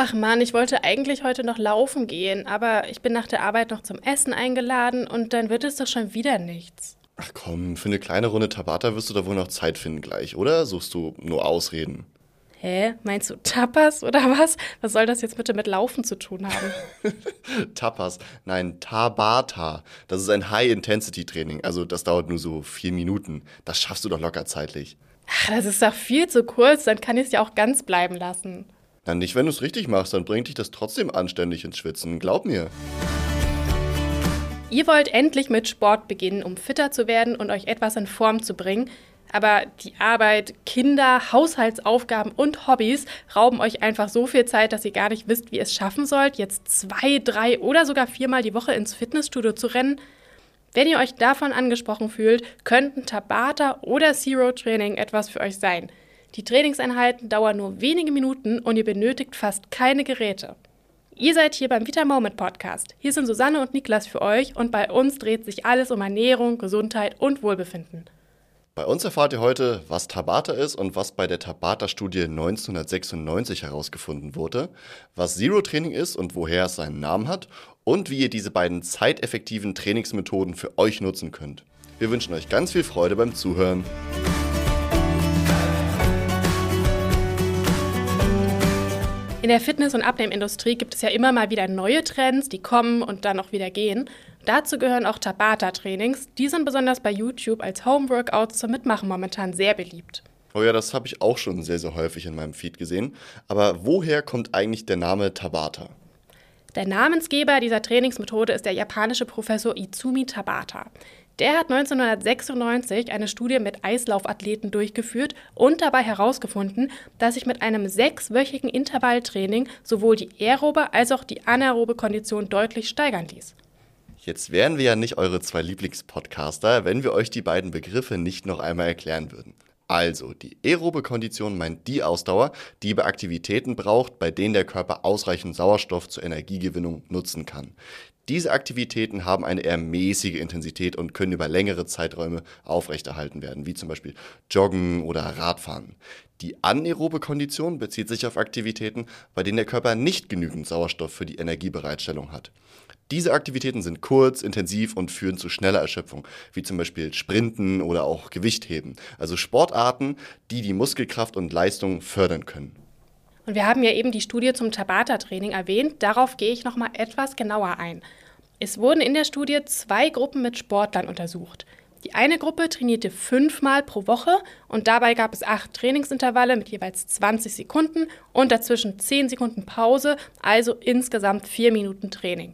Ach man, ich wollte eigentlich heute noch laufen gehen, aber ich bin nach der Arbeit noch zum Essen eingeladen und dann wird es doch schon wieder nichts. Ach komm, für eine kleine Runde Tabata wirst du da wohl noch Zeit finden gleich, oder? Suchst du nur Ausreden? Hä? Meinst du Tapas oder was? Was soll das jetzt bitte mit Laufen zu tun haben? Tapas, nein, Tabata. Das ist ein High-Intensity-Training, also das dauert nur so vier Minuten. Das schaffst du doch locker zeitlich. Ach, das ist doch viel zu kurz, dann kann ich es ja auch ganz bleiben lassen. Na, nicht, wenn du es richtig machst, dann bringt dich das trotzdem anständig ins Schwitzen, glaub mir. Ihr wollt endlich mit Sport beginnen, um fitter zu werden und euch etwas in Form zu bringen. Aber die Arbeit, Kinder, Haushaltsaufgaben und Hobbys rauben euch einfach so viel Zeit, dass ihr gar nicht wisst, wie ihr es schaffen sollt, jetzt zwei, drei oder sogar viermal die Woche ins Fitnessstudio zu rennen. Wenn ihr euch davon angesprochen fühlt, könnten Tabata oder Zero Training etwas für euch sein. Die Trainingseinheiten dauern nur wenige Minuten und ihr benötigt fast keine Geräte. Ihr seid hier beim Vita Moment Podcast. Hier sind Susanne und Niklas für euch und bei uns dreht sich alles um Ernährung, Gesundheit und Wohlbefinden. Bei uns erfahrt ihr heute, was Tabata ist und was bei der Tabata-Studie 1996 herausgefunden wurde, was Zero Training ist und woher es seinen Namen hat und wie ihr diese beiden zeiteffektiven Trainingsmethoden für euch nutzen könnt. Wir wünschen euch ganz viel Freude beim Zuhören. In der Fitness- und Abnehmindustrie gibt es ja immer mal wieder neue Trends, die kommen und dann auch wieder gehen. Dazu gehören auch Tabata-Trainings. Die sind besonders bei YouTube als Homeworkouts zum Mitmachen momentan sehr beliebt. Oh ja, das habe ich auch schon sehr, sehr häufig in meinem Feed gesehen. Aber woher kommt eigentlich der Name Tabata? Der Namensgeber dieser Trainingsmethode ist der japanische Professor Izumi Tabata. Der hat 1996 eine Studie mit Eislaufathleten durchgeführt und dabei herausgefunden, dass sich mit einem sechswöchigen Intervalltraining sowohl die aerobe als auch die anaerobe Kondition deutlich steigern ließ. Jetzt wären wir ja nicht eure zwei Lieblingspodcaster, wenn wir euch die beiden Begriffe nicht noch einmal erklären würden. Also, die aerobe Kondition meint die Ausdauer, die bei Aktivitäten braucht, bei denen der Körper ausreichend Sauerstoff zur Energiegewinnung nutzen kann. Diese Aktivitäten haben eine eher mäßige Intensität und können über längere Zeiträume aufrechterhalten werden, wie zum Beispiel Joggen oder Radfahren. Die anaerobe Kondition bezieht sich auf Aktivitäten, bei denen der Körper nicht genügend Sauerstoff für die Energiebereitstellung hat. Diese Aktivitäten sind kurz, intensiv und führen zu schneller Erschöpfung, wie zum Beispiel Sprinten oder auch Gewichtheben. Also Sportarten, die die Muskelkraft und Leistung fördern können. Und wir haben ja eben die Studie zum Tabata-Training erwähnt. Darauf gehe ich noch mal etwas genauer ein. Es wurden in der Studie zwei Gruppen mit Sportlern untersucht. Die eine Gruppe trainierte fünfmal pro Woche und dabei gab es acht Trainingsintervalle mit jeweils 20 Sekunden und dazwischen 10 Sekunden Pause, also insgesamt vier Minuten Training.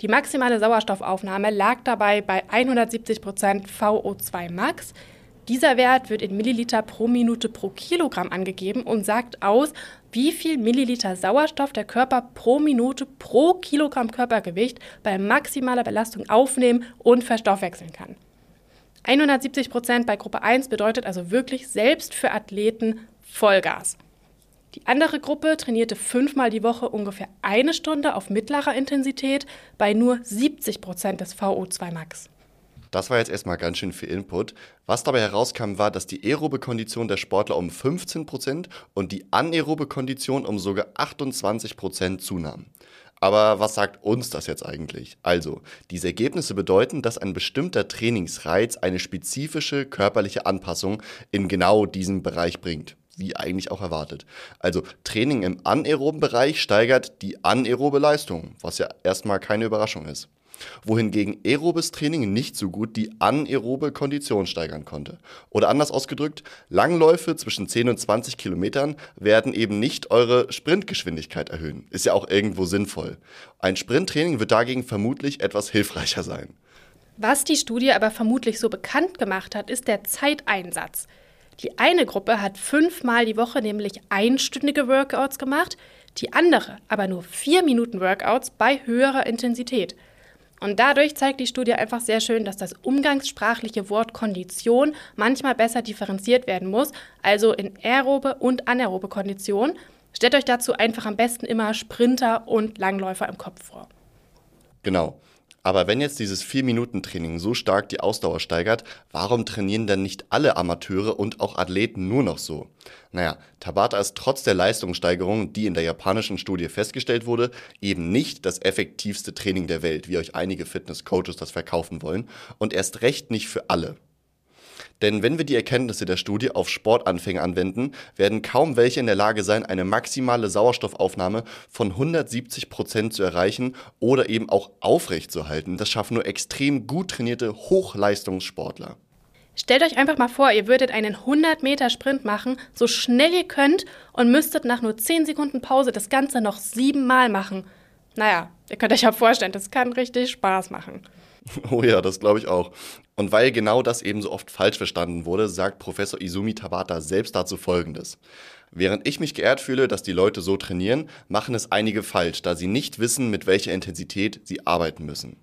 Die maximale Sauerstoffaufnahme lag dabei bei 170% VO2 Max. Dieser Wert wird in Milliliter pro Minute pro Kilogramm angegeben und sagt aus, wie viel Milliliter Sauerstoff der Körper pro Minute pro Kilogramm Körpergewicht bei maximaler Belastung aufnehmen und verstoffwechseln kann. 170% bei Gruppe 1 bedeutet also wirklich selbst für Athleten Vollgas. Die andere Gruppe trainierte fünfmal die Woche ungefähr eine Stunde auf mittlerer Intensität bei nur 70% des VO2 Max. Das war jetzt erstmal ganz schön viel Input. Was dabei herauskam, war, dass die aerobe Kondition der Sportler um 15% und die anaerobe Kondition um sogar 28% zunahm. Aber was sagt uns das jetzt eigentlich? Also, diese Ergebnisse bedeuten, dass ein bestimmter Trainingsreiz eine spezifische körperliche Anpassung in genau diesem Bereich bringt wie eigentlich auch erwartet. Also Training im anaeroben Bereich steigert die anaerobe Leistung, was ja erstmal keine Überraschung ist wohingegen aerobes Training nicht so gut die anaerobe Kondition steigern konnte. Oder anders ausgedrückt, Langläufe zwischen 10 und 20 Kilometern werden eben nicht eure Sprintgeschwindigkeit erhöhen. Ist ja auch irgendwo sinnvoll. Ein Sprinttraining wird dagegen vermutlich etwas hilfreicher sein. Was die Studie aber vermutlich so bekannt gemacht hat, ist der Zeiteinsatz. Die eine Gruppe hat fünfmal die Woche nämlich einstündige Workouts gemacht, die andere aber nur vier Minuten Workouts bei höherer Intensität. Und dadurch zeigt die Studie einfach sehr schön, dass das umgangssprachliche Wort Kondition manchmal besser differenziert werden muss, also in aerobe und anaerobe Kondition. Stellt euch dazu einfach am besten immer Sprinter und Langläufer im Kopf vor. Genau. Aber wenn jetzt dieses 4-Minuten-Training so stark die Ausdauer steigert, warum trainieren denn nicht alle Amateure und auch Athleten nur noch so? Naja, Tabata ist trotz der Leistungssteigerung, die in der japanischen Studie festgestellt wurde, eben nicht das effektivste Training der Welt, wie euch einige Fitness-Coaches das verkaufen wollen, und erst recht nicht für alle. Denn wenn wir die Erkenntnisse der Studie auf Sportanfänger anwenden, werden kaum welche in der Lage sein, eine maximale Sauerstoffaufnahme von 170 Prozent zu erreichen oder eben auch aufrechtzuerhalten. Das schaffen nur extrem gut trainierte Hochleistungssportler. Stellt euch einfach mal vor, ihr würdet einen 100 Meter Sprint machen, so schnell ihr könnt und müsstet nach nur 10 Sekunden Pause das Ganze noch siebenmal machen. Naja, ihr könnt euch ja vorstellen, das kann richtig Spaß machen. Oh ja, das glaube ich auch. Und weil genau das eben so oft falsch verstanden wurde, sagt Professor Izumi Tabata selbst dazu Folgendes. Während ich mich geehrt fühle, dass die Leute so trainieren, machen es einige falsch, da sie nicht wissen, mit welcher Intensität sie arbeiten müssen.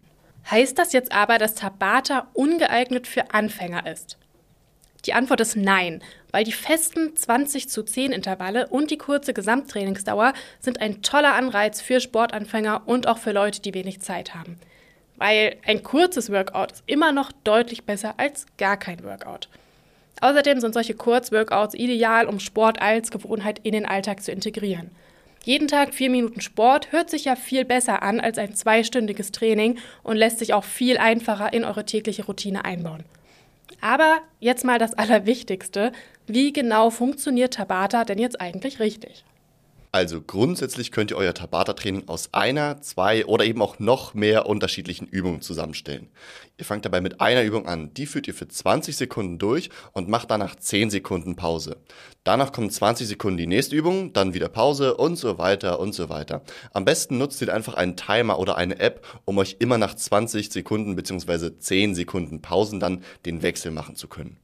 Heißt das jetzt aber, dass Tabata ungeeignet für Anfänger ist? Die Antwort ist nein, weil die festen 20 zu 10 Intervalle und die kurze Gesamttrainingsdauer sind ein toller Anreiz für Sportanfänger und auch für Leute, die wenig Zeit haben weil ein kurzes Workout ist immer noch deutlich besser als gar kein Workout. Außerdem sind solche Kurzworkouts ideal, um Sport als Gewohnheit in den Alltag zu integrieren. Jeden Tag vier Minuten Sport hört sich ja viel besser an als ein zweistündiges Training und lässt sich auch viel einfacher in eure tägliche Routine einbauen. Aber jetzt mal das Allerwichtigste. Wie genau funktioniert Tabata denn jetzt eigentlich richtig? Also grundsätzlich könnt ihr euer Tabata-Training aus einer, zwei oder eben auch noch mehr unterschiedlichen Übungen zusammenstellen. Ihr fangt dabei mit einer Übung an, die führt ihr für 20 Sekunden durch und macht danach 10 Sekunden Pause. Danach kommen 20 Sekunden die nächste Übung, dann wieder Pause und so weiter und so weiter. Am besten nutzt ihr einfach einen Timer oder eine App, um euch immer nach 20 Sekunden bzw. 10 Sekunden Pausen dann den Wechsel machen zu können.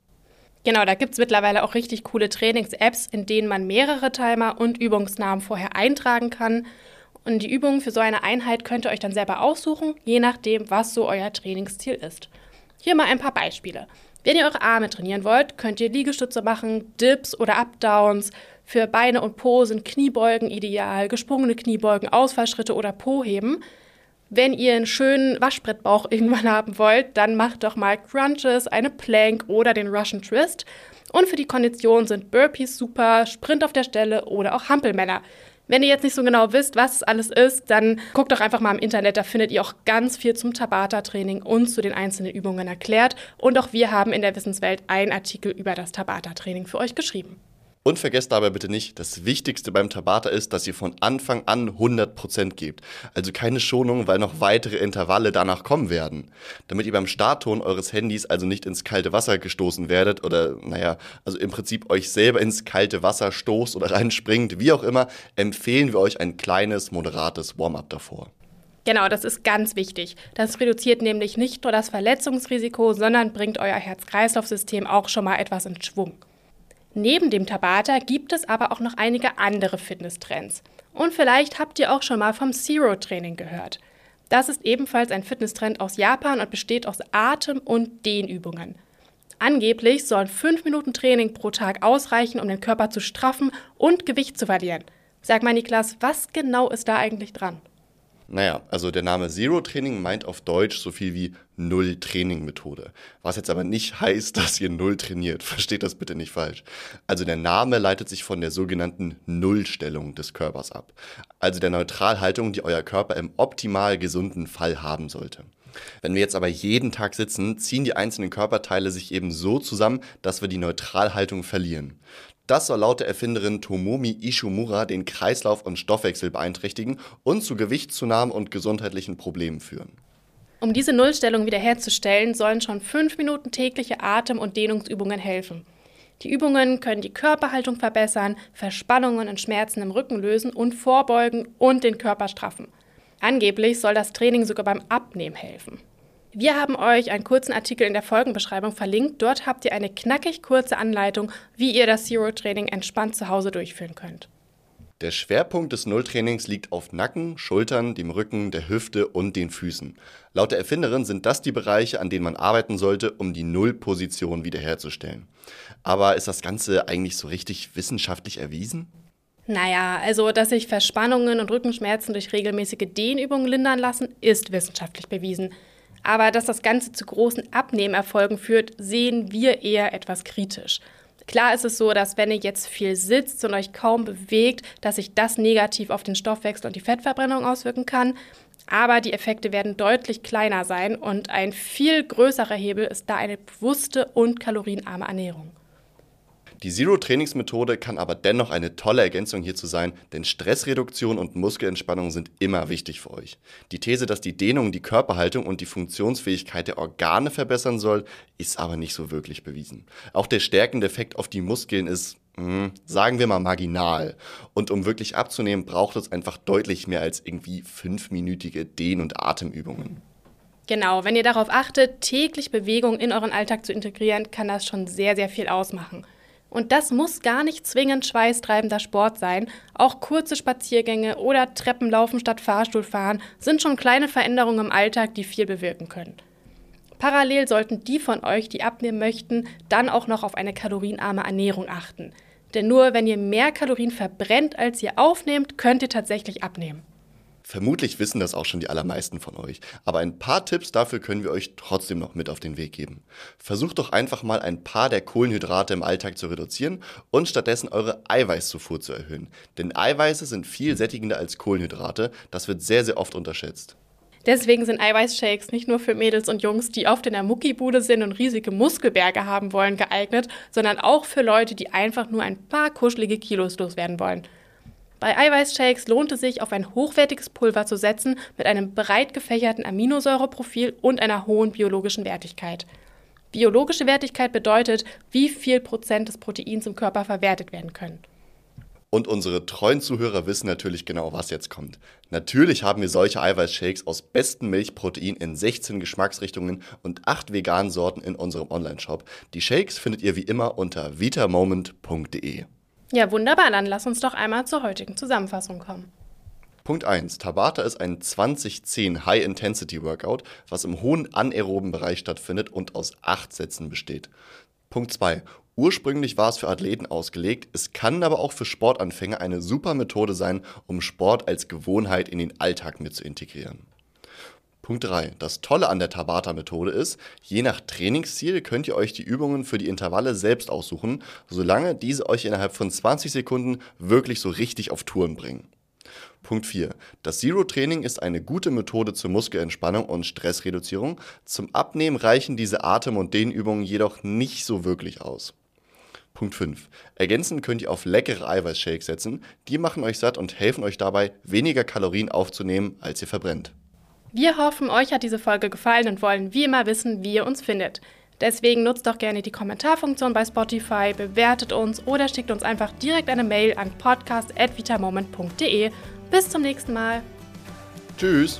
Genau, da gibt es mittlerweile auch richtig coole Trainings-Apps, in denen man mehrere Timer und Übungsnamen vorher eintragen kann. Und die Übungen für so eine Einheit könnt ihr euch dann selber aussuchen, je nachdem, was so euer Trainingsziel ist. Hier mal ein paar Beispiele. Wenn ihr eure Arme trainieren wollt, könnt ihr Liegestütze machen, Dips oder Updowns. Für Beine und Po sind Kniebeugen ideal, gesprungene Kniebeugen, Ausfallschritte oder Po-Heben. Wenn ihr einen schönen Waschbrettbauch irgendwann haben wollt, dann macht doch mal Crunches, eine Plank oder den Russian Twist. Und für die Kondition sind Burpees super, Sprint auf der Stelle oder auch Hampelmänner. Wenn ihr jetzt nicht so genau wisst, was es alles ist, dann guckt doch einfach mal im Internet, da findet ihr auch ganz viel zum Tabata-Training und zu den einzelnen Übungen erklärt. Und auch wir haben in der Wissenswelt einen Artikel über das Tabata-Training für euch geschrieben. Und vergesst dabei bitte nicht, das Wichtigste beim Tabata ist, dass ihr von Anfang an 100% gebt. Also keine Schonung, weil noch weitere Intervalle danach kommen werden. Damit ihr beim Startton eures Handys also nicht ins kalte Wasser gestoßen werdet oder, naja, also im Prinzip euch selber ins kalte Wasser stoßt oder reinspringt, wie auch immer, empfehlen wir euch ein kleines, moderates Warm-up davor. Genau, das ist ganz wichtig. Das reduziert nämlich nicht nur das Verletzungsrisiko, sondern bringt euer Herz-Kreislauf-System auch schon mal etwas in Schwung. Neben dem Tabata gibt es aber auch noch einige andere Fitnesstrends. Und vielleicht habt ihr auch schon mal vom Zero-Training gehört. Das ist ebenfalls ein Fitnesstrend aus Japan und besteht aus Atem- und Dehnübungen. Angeblich sollen fünf Minuten Training pro Tag ausreichen, um den Körper zu straffen und Gewicht zu verlieren. Sag mal, Niklas, was genau ist da eigentlich dran? Naja, also der Name Zero Training meint auf Deutsch so viel wie Null Training Methode. Was jetzt aber nicht heißt, dass ihr Null trainiert. Versteht das bitte nicht falsch. Also der Name leitet sich von der sogenannten Nullstellung des Körpers ab. Also der Neutralhaltung, die euer Körper im optimal gesunden Fall haben sollte. Wenn wir jetzt aber jeden Tag sitzen, ziehen die einzelnen Körperteile sich eben so zusammen, dass wir die Neutralhaltung verlieren. Das soll laut der Erfinderin Tomomi Ishimura den Kreislauf und Stoffwechsel beeinträchtigen und zu Gewichtszunahmen und gesundheitlichen Problemen führen. Um diese Nullstellung wiederherzustellen, sollen schon fünf Minuten tägliche Atem- und Dehnungsübungen helfen. Die Übungen können die Körperhaltung verbessern, Verspannungen und Schmerzen im Rücken lösen und vorbeugen und den Körper straffen. Angeblich soll das Training sogar beim Abnehmen helfen. Wir haben euch einen kurzen Artikel in der Folgenbeschreibung verlinkt. Dort habt ihr eine knackig kurze Anleitung, wie ihr das Zero Training entspannt zu Hause durchführen könnt. Der Schwerpunkt des Nulltrainings liegt auf Nacken, Schultern, dem Rücken, der Hüfte und den Füßen. Laut der Erfinderin sind das die Bereiche, an denen man arbeiten sollte, um die Nullposition wiederherzustellen. Aber ist das Ganze eigentlich so richtig wissenschaftlich erwiesen? Naja, also dass sich Verspannungen und Rückenschmerzen durch regelmäßige Dehnübungen lindern lassen, ist wissenschaftlich bewiesen. Aber dass das Ganze zu großen Abnehmerfolgen führt, sehen wir eher etwas kritisch. Klar ist es so, dass wenn ihr jetzt viel sitzt und euch kaum bewegt, dass sich das negativ auf den Stoffwechsel und die Fettverbrennung auswirken kann. Aber die Effekte werden deutlich kleiner sein und ein viel größerer Hebel ist da eine bewusste und kalorienarme Ernährung. Die Zero-Trainingsmethode kann aber dennoch eine tolle Ergänzung hierzu sein, denn Stressreduktion und Muskelentspannung sind immer wichtig für euch. Die These, dass die Dehnung die Körperhaltung und die Funktionsfähigkeit der Organe verbessern soll, ist aber nicht so wirklich bewiesen. Auch der stärkende Effekt auf die Muskeln ist hm, sagen wir mal marginal. Und um wirklich abzunehmen, braucht es einfach deutlich mehr als irgendwie fünfminütige Dehn- und Atemübungen. Genau, wenn ihr darauf achtet, täglich Bewegung in euren Alltag zu integrieren, kann das schon sehr, sehr viel ausmachen. Und das muss gar nicht zwingend schweißtreibender Sport sein. Auch kurze Spaziergänge oder Treppenlaufen statt Fahrstuhlfahren sind schon kleine Veränderungen im Alltag, die viel bewirken können. Parallel sollten die von euch, die abnehmen möchten, dann auch noch auf eine kalorienarme Ernährung achten. Denn nur wenn ihr mehr Kalorien verbrennt, als ihr aufnehmt, könnt ihr tatsächlich abnehmen. Vermutlich wissen das auch schon die allermeisten von euch, aber ein paar Tipps dafür können wir euch trotzdem noch mit auf den Weg geben. Versucht doch einfach mal ein paar der Kohlenhydrate im Alltag zu reduzieren und stattdessen eure Eiweißzufuhr zu erhöhen. Denn Eiweiße sind viel sättigender als Kohlenhydrate, das wird sehr, sehr oft unterschätzt. Deswegen sind Eiweißshakes nicht nur für Mädels und Jungs, die oft in der Muckibude sind und riesige Muskelberge haben wollen, geeignet, sondern auch für Leute, die einfach nur ein paar kuschelige Kilos loswerden wollen. Bei Eiweißshakes lohnt es sich, auf ein hochwertiges Pulver zu setzen mit einem breit gefächerten Aminosäureprofil und einer hohen biologischen Wertigkeit. Biologische Wertigkeit bedeutet, wie viel Prozent des Proteins im Körper verwertet werden können. Und unsere treuen Zuhörer wissen natürlich genau, was jetzt kommt. Natürlich haben wir solche Eiweißshakes aus besten Milchprotein in 16 Geschmacksrichtungen und 8 veganen Sorten in unserem Onlineshop. Die Shakes findet ihr wie immer unter vitamoment.de. Ja, wunderbar. Dann lass uns doch einmal zur heutigen Zusammenfassung kommen. Punkt 1. Tabata ist ein 2010 High-Intensity-Workout, was im hohen anaeroben Bereich stattfindet und aus 8 Sätzen besteht. Punkt 2. Ursprünglich war es für Athleten ausgelegt, es kann aber auch für Sportanfänger eine super Methode sein, um Sport als Gewohnheit in den Alltag mit zu integrieren. Punkt 3. Das Tolle an der Tabata-Methode ist, je nach Trainingsziel könnt ihr euch die Übungen für die Intervalle selbst aussuchen, solange diese euch innerhalb von 20 Sekunden wirklich so richtig auf Touren bringen. Punkt 4. Das Zero-Training ist eine gute Methode zur Muskelentspannung und Stressreduzierung. Zum Abnehmen reichen diese Atem- und Dehnübungen jedoch nicht so wirklich aus. Punkt 5. Ergänzend könnt ihr auf leckere Eiweißshakes setzen. Die machen euch satt und helfen euch dabei, weniger Kalorien aufzunehmen, als ihr verbrennt. Wir hoffen, euch hat diese Folge gefallen und wollen wie immer wissen, wie ihr uns findet. Deswegen nutzt doch gerne die Kommentarfunktion bei Spotify, bewertet uns oder schickt uns einfach direkt eine Mail an podcast.vitamoment.de. Bis zum nächsten Mal. Tschüss.